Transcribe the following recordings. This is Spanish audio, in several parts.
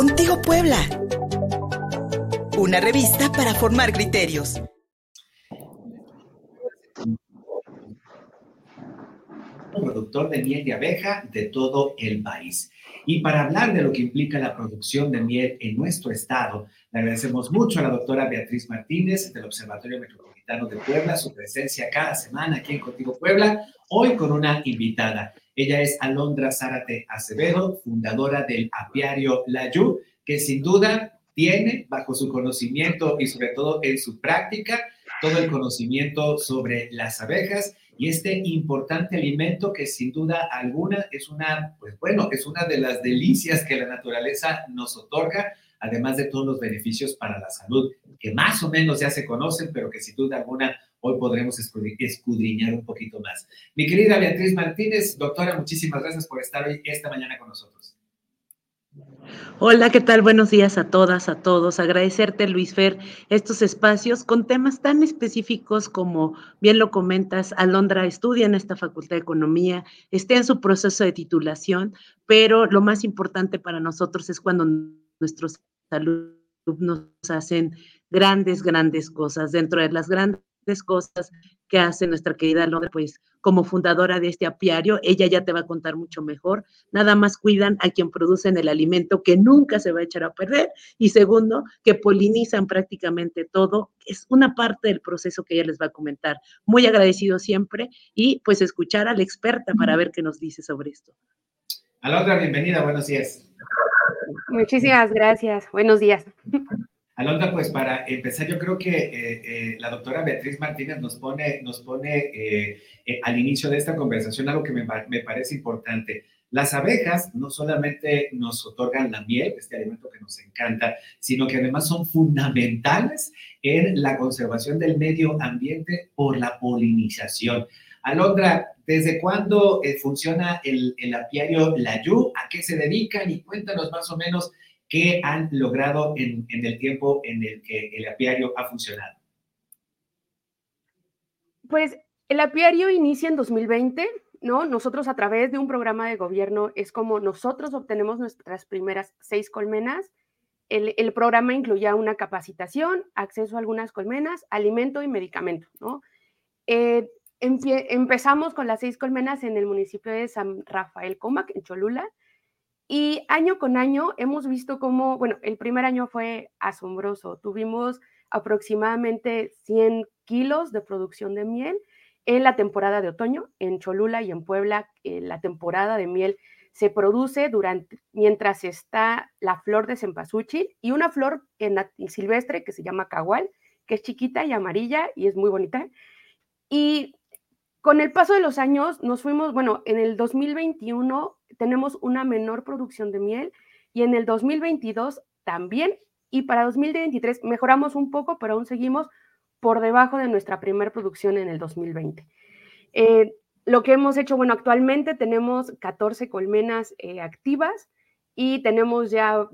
Contigo Puebla. Una revista para formar criterios. productor de miel de abeja de todo el país. Y para hablar de lo que implica la producción de miel en nuestro estado, le agradecemos mucho a la doctora Beatriz Martínez del Observatorio Metropolitano de Puebla su presencia cada semana aquí en Contigo Puebla, hoy con una invitada. Ella es Alondra Zárate Acevedo, fundadora del apiario Yu, que sin duda tiene bajo su conocimiento y sobre todo en su práctica todo el conocimiento sobre las abejas y este importante alimento que sin duda alguna es una, pues bueno, es una de las delicias que la naturaleza nos otorga, además de todos los beneficios para la salud, que más o menos ya se conocen, pero que sin duda alguna hoy podremos escudriñar un poquito más. Mi querida Beatriz Martínez, doctora, muchísimas gracias por estar hoy esta mañana con nosotros. Hola, ¿qué tal? Buenos días a todas, a todos. Agradecerte, Luis Fer, estos espacios con temas tan específicos como bien lo comentas, Alondra estudia en esta Facultad de Economía, está en su proceso de titulación, pero lo más importante para nosotros es cuando nuestros alumnos hacen grandes, grandes cosas. Dentro de las grandes cosas que hace nuestra querida Alondra, pues como fundadora de este apiario, ella ya te va a contar mucho mejor. Nada más cuidan a quien producen el alimento que nunca se va a echar a perder. Y segundo, que polinizan prácticamente todo. Es una parte del proceso que ella les va a comentar. Muy agradecido siempre y pues escuchar a la experta para ver qué nos dice sobre esto. Alondra, bienvenida, buenos días. Muchísimas gracias, buenos días. Alondra, pues para empezar, yo creo que eh, eh, la doctora Beatriz Martínez nos pone, nos pone eh, al inicio de esta conversación algo que me, me, parece importante. Las abejas no solamente nos otorgan la miel, este alimento que nos encanta, sino que además son fundamentales en la conservación del medio ambiente por la polinización. Alondra, ¿desde cuándo funciona el, el apiario Yu? ¿A qué se dedican? Y cuéntanos más o menos ¿Qué han logrado en, el tiempo en el que el apiario ha funcionado? Pues el apiario inicia en 2020, ¿no? Nosotros a través de un programa de gobierno es como nosotros obtenemos nuestras primeras seis colmenas. El, programa incluía una capacitación, acceso a algunas colmenas, alimento y medicamento, ¿no? Eh, empezamos con las seis colmenas en el municipio de San Rafael Comac, en Cholula, y año con año hemos visto cómo, bueno, el primer año fue asombroso. Tuvimos aproximadamente 100 kilos de producción de miel en la temporada de otoño. En Cholula y en Puebla, eh, la temporada de miel se produce durante, mientras está la flor de cempasúchil y una flor en silvestre que se llama cagual, que es chiquita y amarilla y es muy bonita. Y con el paso de los años nos fuimos, bueno, en el 2021 tenemos una menor producción de miel y en el 2022 también y para 2023 mejoramos un poco, pero aún seguimos por debajo de nuestra primera producción en el 2020. Eh, lo que hemos hecho, bueno, actualmente tenemos 14 colmenas eh, activas y tenemos ya,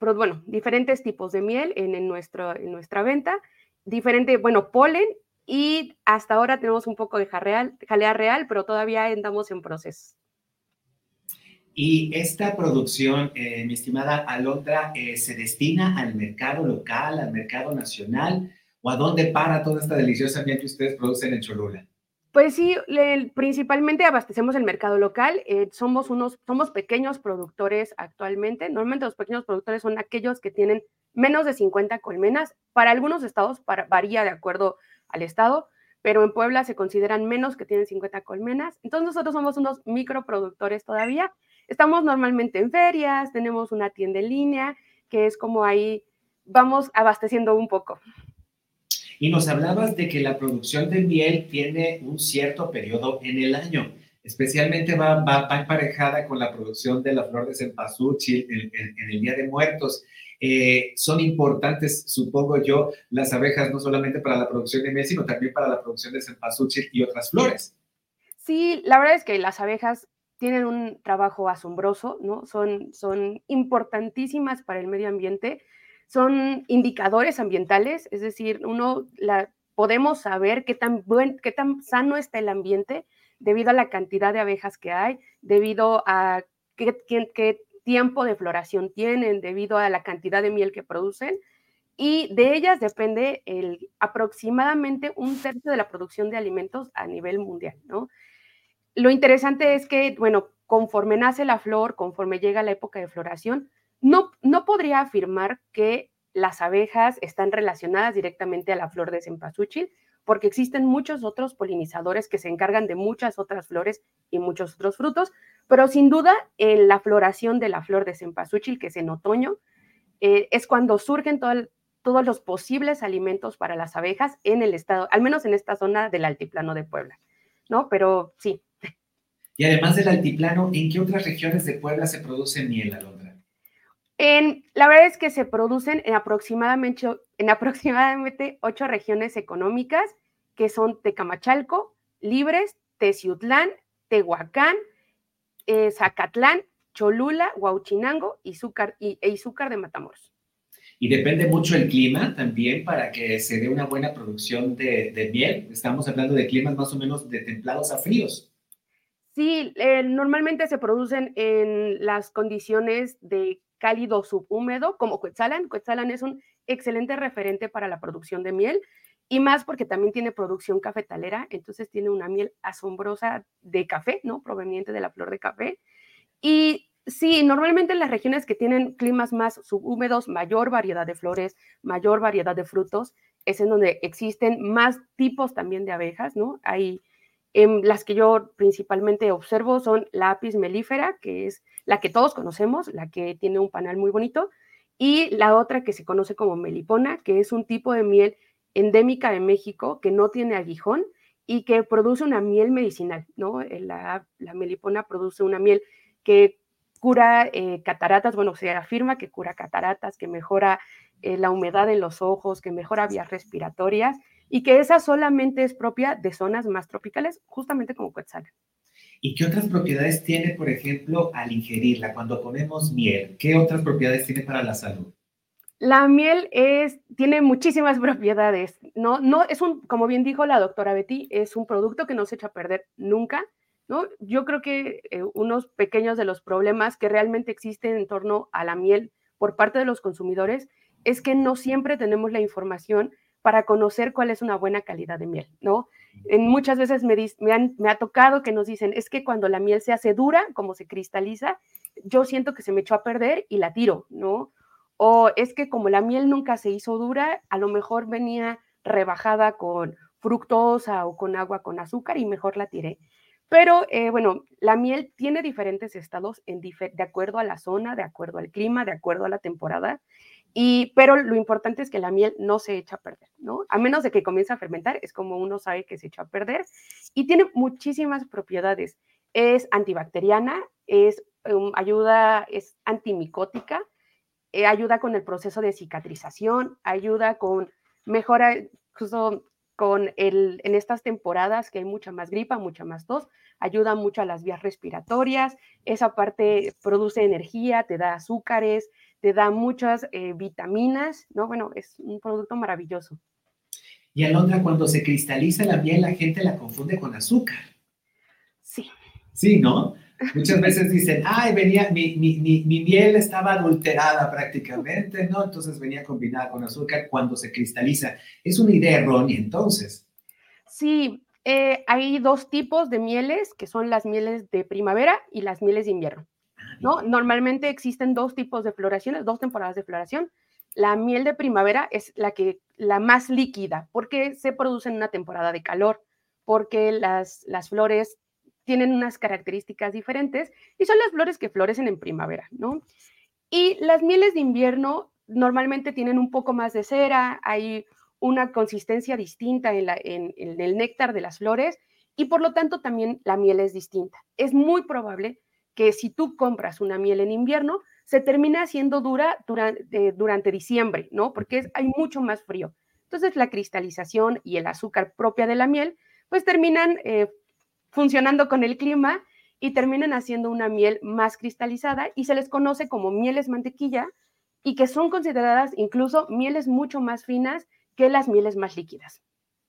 bueno, diferentes tipos de miel en, nuestro, en nuestra venta, diferente, bueno, polen y hasta ahora tenemos un poco de jalea real, pero todavía andamos en proceso. Y esta producción, eh, mi estimada Alondra, eh, ¿se destina al mercado local, al mercado nacional? ¿O a dónde para toda esta deliciosa miel que ustedes producen en Cholula? Pues sí, principalmente abastecemos el mercado local. Eh, somos unos, somos pequeños productores actualmente. Normalmente los pequeños productores son aquellos que tienen menos de 50 colmenas. Para algunos estados varía de acuerdo al estado, pero en Puebla se consideran menos que tienen 50 colmenas. Entonces nosotros somos unos microproductores todavía. Estamos normalmente en ferias, tenemos una tienda en línea, que es como ahí vamos abasteciendo un poco. Y nos hablabas de que la producción de miel tiene un cierto periodo en el año. Especialmente va, va, emparejada con la producción de la flor de cempasúchil en el Día de Muertos. Eh, son importantes, supongo yo, las abejas no solamente para la producción de miel, sino también para la producción de cempasúchil y otras flores. Sí, la verdad es que las abejas tienen un trabajo asombroso, ¿no? Son, son importantísimas para el medio ambiente, son indicadores ambientales, es decir, uno la, podemos saber qué tan, qué tan sano está el ambiente debido a la cantidad de abejas que hay, debido a qué, qué tiempo de floración tienen debido a la cantidad de miel que producen y de ellas depende el, aproximadamente un tercio de la producción de alimentos a nivel mundial, ¿no? Lo interesante es que, bueno, conforme nace la flor, conforme llega la época de floración, no, no podría afirmar que las abejas están relacionadas directamente a la flor de cempasúchil, porque existen muchos otros polinizadores que se encargan de muchas otras flores y muchos otros frutos, pero sin duda en la floración de la flor de cempasúchil, que es en otoño, eh, es cuando surgen todos los posibles alimentos para las abejas en el estado, al menos en esta zona del altiplano de Puebla, ¿no? Pero sí. Y además del altiplano, ¿en qué otras regiones de Puebla se produce miel, Alondra? En, la verdad es que se producen en aproximadamente, en aproximadamente ocho regiones económicas, que son Tecamachalco, Libres, Teciutlán, Tehuacán, eh, Zacatlán, Cholula, Huauchinango y Izúcar, y, e Izúcar de Matamoros. Y depende mucho el clima también para que se dé una buena producción de, miel. Estamos hablando de climas más o menos de templados a fríos. Sí, eh, normalmente se producen en las condiciones de cálido subhúmedo, como Cuetzalan. Cuetzalan es un excelente referente para la producción de miel y más porque también tiene producción cafetalera, entonces tiene una miel asombrosa de café, ¿no? Proveniente de la flor de café. Y Sí, normalmente en las regiones que tienen climas más subhúmedos, mayor variedad de flores, mayor variedad de frutos, es en donde existen más tipos también de abejas, ¿no? Hay em, las que yo principalmente observo son la apis melífera, que es la que todos conocemos, la que tiene un panal muy bonito, y la otra que se conoce como melipona, que es un tipo de miel endémica de México que no tiene aguijón y que produce una miel medicinal, ¿no? La, la melipona produce una miel que cura eh, cataratas, bueno, se afirma que cura cataratas, que mejora eh, la humedad en los ojos, que mejora vías respiratorias y que esa solamente es propia de zonas más tropicales, justamente como Quetzal. ¿Y qué otras propiedades tiene, por ejemplo, al ingerirla, cuando comemos miel? ¿Qué otras propiedades tiene para la salud? La miel es, tiene muchísimas propiedades. No, no, es un, como bien dijo la doctora Betty, es un producto que no se echa a perder nunca. ¿no? Yo creo que eh, unos pequeños de los problemas que realmente existen en torno a la miel por parte de los consumidores es que no siempre tenemos la información para conocer cuál es una buena calidad de miel, ¿no? En muchas veces me, me, me, ha tocado que nos dicen, es que cuando la miel se hace dura, como se cristaliza, yo siento que se me echó a perder y la tiro, ¿no? O es que como la miel nunca se hizo dura, a lo mejor venía rebajada con fructosa o con agua con azúcar y mejor la tiré. Pero eh, bueno, la miel tiene diferentes estados en de acuerdo a la zona, de acuerdo al clima, de acuerdo a la temporada. Y, pero lo importante es que la miel no se echa a perder, ¿no? A menos de que comience a fermentar, es como uno sabe que se echa a perder. Y tiene muchísimas propiedades. Es antibacteriana, es um, ayuda, es antimicótica, eh, ayuda con el proceso de cicatrización, ayuda con mejora, justo con el, en estas temporadas que hay mucha más gripa, mucha más tos, ayuda mucho a las vías respiratorias, esa parte produce energía, te da azúcares, te da muchas eh, vitaminas, ¿no? Bueno, es un producto maravilloso. Y Alondra, cuando se cristaliza la miel, la gente la confunde con azúcar. Sí. Sí, ¿no? Muchas veces dicen, ay, venía, mi, mi, mi, miel estaba adulterada prácticamente, ¿no? Entonces venía combinada con azúcar cuando se cristaliza. Es una idea errónea, entonces. Sí, eh, hay dos tipos de mieles, que son las mieles de primavera y las mieles de invierno, ¿no? Normalmente existen dos tipos de floraciones, dos temporadas de floración. La miel de primavera es la, que, la más líquida, porque se produce en una temporada de calor, porque las, las flores tienen unas características diferentes y son las flores que florecen en primavera, ¿no? Y las mieles de invierno normalmente tienen un poco más de cera, hay una consistencia distinta en, en, el néctar de las flores y por lo tanto también la miel es distinta. Es muy probable que si tú compras una miel en invierno, se termine haciendo dura durante, durante diciembre, ¿no? Porque hay mucho más frío. Entonces la cristalización y el azúcar propia de la miel, pues terminan eh, funcionando con el clima y terminan haciendo una miel más cristalizada y se les conoce como mieles mantequilla y que son consideradas incluso mieles mucho más finas que las mieles más líquidas.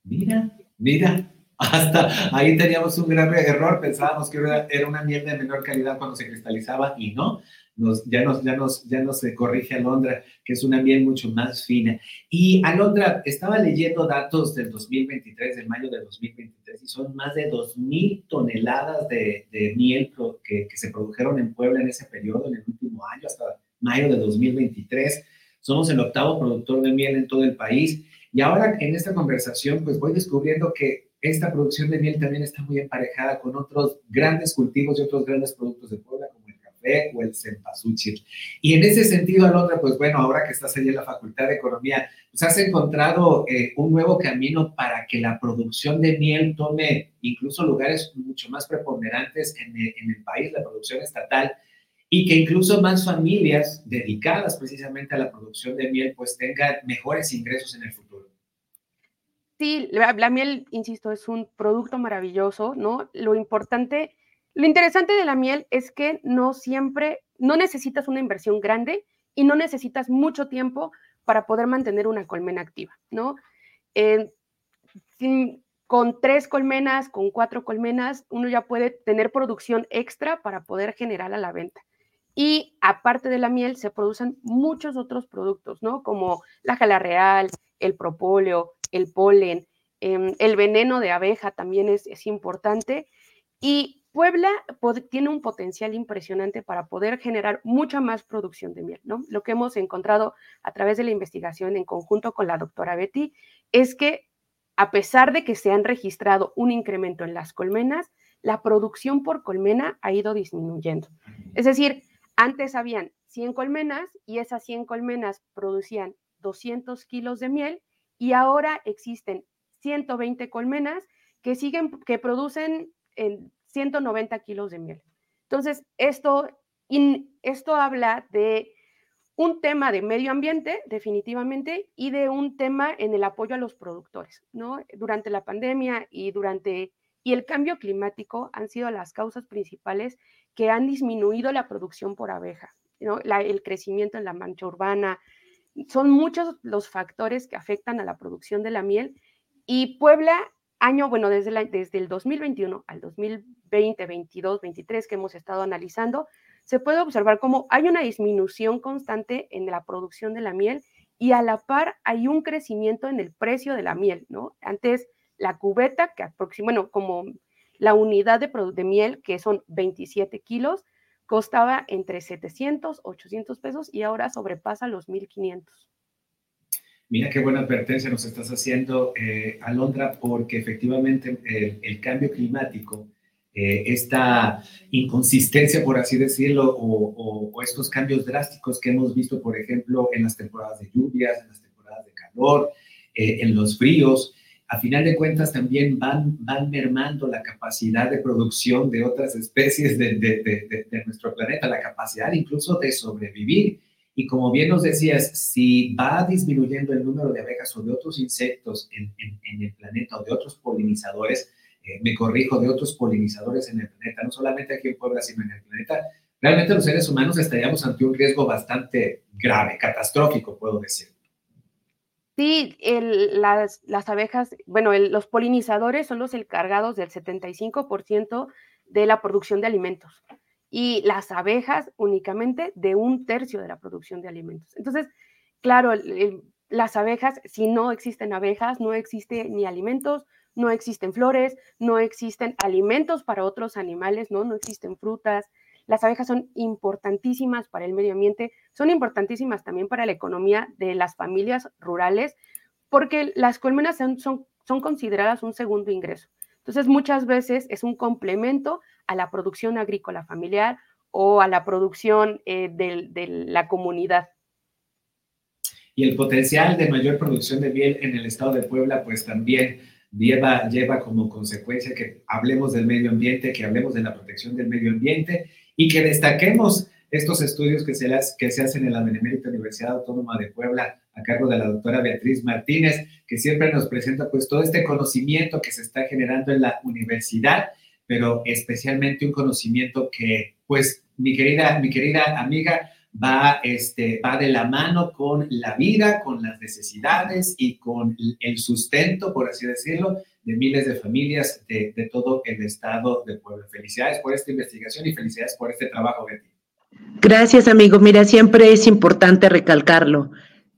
Mira, mira, hasta ahí teníamos un grave error, pensábamos que era una miel de menor calidad cuando se cristalizaba y no, nos, ya, nos, ya, nos, ya nos corrige Alondra, que es una miel mucho más fina. Y Alondra, estaba leyendo datos del 2023, del mayo de 2023, y son más de 2.000 toneladas de, de miel que, que, se produjeron en Puebla en ese periodo, en el último año, hasta mayo de 2023. Somos el octavo productor de miel en todo el país. Y ahora en esta conversación, pues voy descubriendo que esta producción de miel también está muy emparejada con otros grandes cultivos y otros grandes productos de Puebla, como el café o el cempasúchil. Y en ese sentido, Alondra, pues bueno, ahora que estás allí en la Facultad de Economía, pues has encontrado eh, un nuevo camino para que la producción de miel tome incluso lugares mucho más preponderantes en el, en el país, la producción estatal y que incluso más familias dedicadas precisamente a la producción de miel pues tengan mejores ingresos en el futuro. Sí, la, miel, insisto, es un producto maravilloso, ¿no? Lo importante, lo interesante de la miel es que no siempre, no necesitas una inversión grande y no necesitas mucho tiempo para poder mantener una colmena activa, ¿no? con tres colmenas, con cuatro colmenas, uno ya puede tener producción extra para poder generar a la venta. Y aparte de la miel, se producen muchos otros productos, ¿no? Como la jala real, el propóleo, el polen, em, el veneno de abeja también es, es importante. Y Puebla tiene un potencial impresionante para poder generar mucha más producción de miel, ¿no? Lo que hemos encontrado a través de la investigación en conjunto con la doctora Betty es que a pesar de que se han registrado un incremento en las colmenas, la producción por colmena ha ido disminuyendo. Es decir, antes habían 100 colmenas y esas 100 colmenas producían 200 kilos de miel y ahora existen 120 colmenas que siguen, que producen en 190 kilos de miel. Entonces, esto, esto habla de un tema de medio ambiente, definitivamente, y de un tema en el apoyo a los productores, ¿no? Durante la pandemia y durante y el cambio climático han sido las causas principales que han disminuido la producción por abeja, ¿no? el crecimiento en la mancha urbana. Son muchos los factores que afectan a la producción de la miel y Puebla, año, bueno, desde, desde el 2021 al 2020, 22, 23 que hemos estado analizando, se puede observar cómo hay una disminución constante en la producción de la miel y a la par hay un crecimiento en el precio de la miel, ¿no? Antes la cubeta, que aproxima, bueno, como la unidad de, de miel, que son 27 kilos, costaba entre 700, 800 pesos y ahora sobrepasa los 1500. Mira qué buena advertencia nos estás haciendo, eh, Alondra, porque efectivamente el, cambio climático, eh, esta inconsistencia, por así decirlo, o, o, estos cambios drásticos que hemos visto, por ejemplo, en las temporadas de lluvias, en las temporadas de calor, eh, en los fríos, a final de cuentas también van, van mermando la capacidad de producción de otras especies de, de, de, nuestro planeta, la capacidad incluso de sobrevivir. Y como bien nos decías, si va disminuyendo el número de abejas o de otros insectos en, en, el planeta o de otros polinizadores, eh, me corrijo, de otros polinizadores en el planeta, no solamente aquí en Puebla, sino en el planeta, realmente los seres humanos estaríamos ante un riesgo bastante grave, catastrófico, puedo decir. Sí, las, abejas, bueno, los polinizadores son los encargados del 75% de la producción de alimentos y las abejas únicamente de un tercio de la producción de alimentos. Entonces, claro, las abejas, si no existen abejas, no existen ni alimentos, no existen flores, no existen alimentos para otros animales, ¿no? No existen frutas, las abejas son importantísimas para el medio ambiente, son importantísimas también para la economía de las familias rurales, porque las colmenas son, son, consideradas un segundo ingreso. Entonces, muchas veces es un complemento a la producción agrícola familiar o a la producción eh, de, la comunidad. Y el potencial de mayor producción de miel en el estado de Puebla, pues también lleva, lleva como consecuencia que hablemos del medio ambiente, que hablemos de la protección del medio ambiente y que destaquemos estos estudios que se, las, que se hacen en la Benemérita Universidad Autónoma de Puebla a cargo de la doctora Beatriz Martínez, que siempre nos presenta pues todo este conocimiento que se está generando en la universidad, pero especialmente un conocimiento que pues mi querida, mi querida amiga va, este, va de la mano con la vida, con las necesidades y con el sustento, por así decirlo, de miles de familias de, todo el estado de Puebla. Felicidades por esta investigación y felicidades por este trabajo, Betty. Gracias, amigo. Mira, siempre es importante recalcarlo.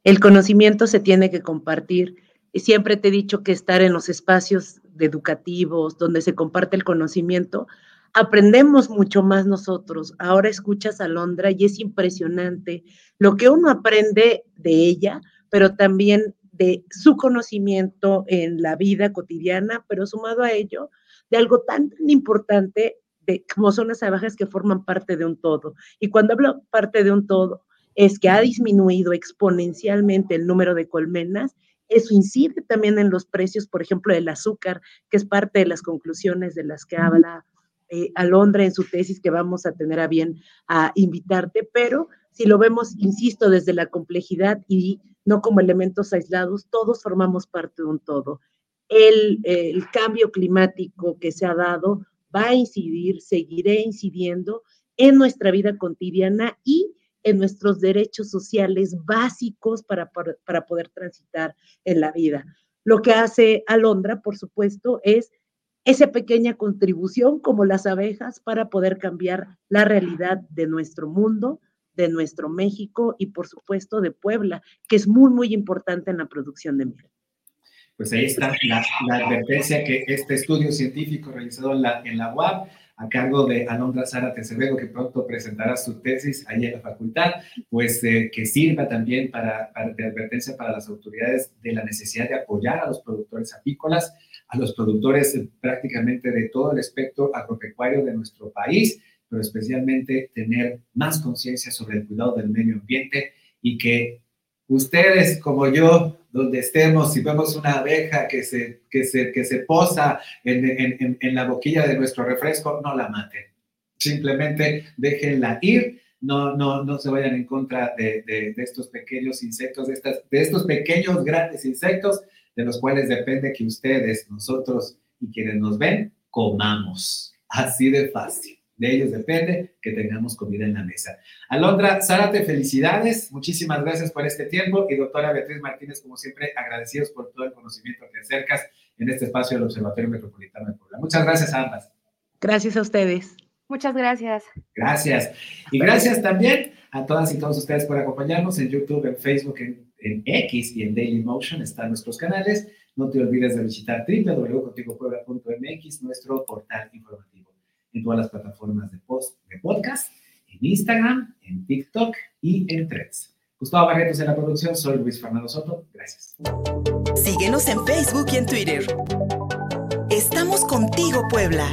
El conocimiento se tiene que compartir. Y siempre te he dicho que estar en los espacios educativos donde se comparte el conocimiento, aprendemos mucho más nosotros. Ahora escuchas a Londra y es impresionante lo que uno aprende de ella, pero también de su conocimiento en la vida cotidiana, pero sumado a ello, de algo tan, tan importante de, como son las abejas que forman parte de un todo. Y cuando hablo parte de un todo, es que ha disminuido exponencialmente el número de colmenas. Eso incide también en los precios, por ejemplo, del azúcar, que es parte de las conclusiones de las que habla eh, Alondra en su tesis, que vamos a tener a bien a invitarte, pero si lo vemos, insisto, desde la complejidad y no como elementos aislados, todos formamos parte de un todo. El, el cambio climático que se ha dado va a incidir, seguirá incidiendo en nuestra vida cotidiana y en nuestros derechos sociales básicos para, para, poder transitar en la vida. Lo que hace Alondra, por supuesto, es esa pequeña contribución como las abejas para poder cambiar la realidad de nuestro mundo, de nuestro México y por supuesto de Puebla, que es muy, muy importante en la producción de miel. Pues ahí está la, advertencia que este estudio científico realizado en la, en la UAP a cargo de Alondra Sara Acevedo, que pronto presentará su tesis ahí en la facultad, pues eh, que sirva también para, para, de advertencia para las autoridades de la necesidad de apoyar a los productores apícolas, a los productores prácticamente de todo el espectro agropecuario de nuestro país, pero especialmente tener más conciencia sobre el cuidado del medio ambiente y que ustedes como yo, donde estemos, si vemos una abeja que se, que se, que se posa en, en, en la boquilla de nuestro refresco, no la maten. Simplemente déjenla ir, no, no, no se vayan en contra de, de, de estos pequeños insectos, de, estas, de estos pequeños grandes insectos, de los cuales depende que ustedes, nosotros y quienes nos ven, comamos. Así de fácil de ellos depende que tengamos comida en la mesa. Alondra, Zárate, felicidades, muchísimas gracias por este tiempo y doctora Beatriz Martínez, como siempre, agradecidos por todo el conocimiento que acercas en este espacio del Observatorio Metropolitano de Puebla. Muchas gracias a ambas. Gracias a ustedes. Muchas gracias. Gracias. Y gracias también a todas y todos ustedes por acompañarnos en YouTube, en Facebook, en, en X y en Daily Motion. Están nuestros canales. No te olvides de visitar www.contigopuebla.mx, nuestro portal informativo en todas las plataformas de, post, de podcast, en Instagram, en TikTok y en Threads. Gustavo Barretos en la producción, soy Luis Fernando Soto. Gracias. Síguenos en Facebook y en Twitter. Estamos contigo, Puebla.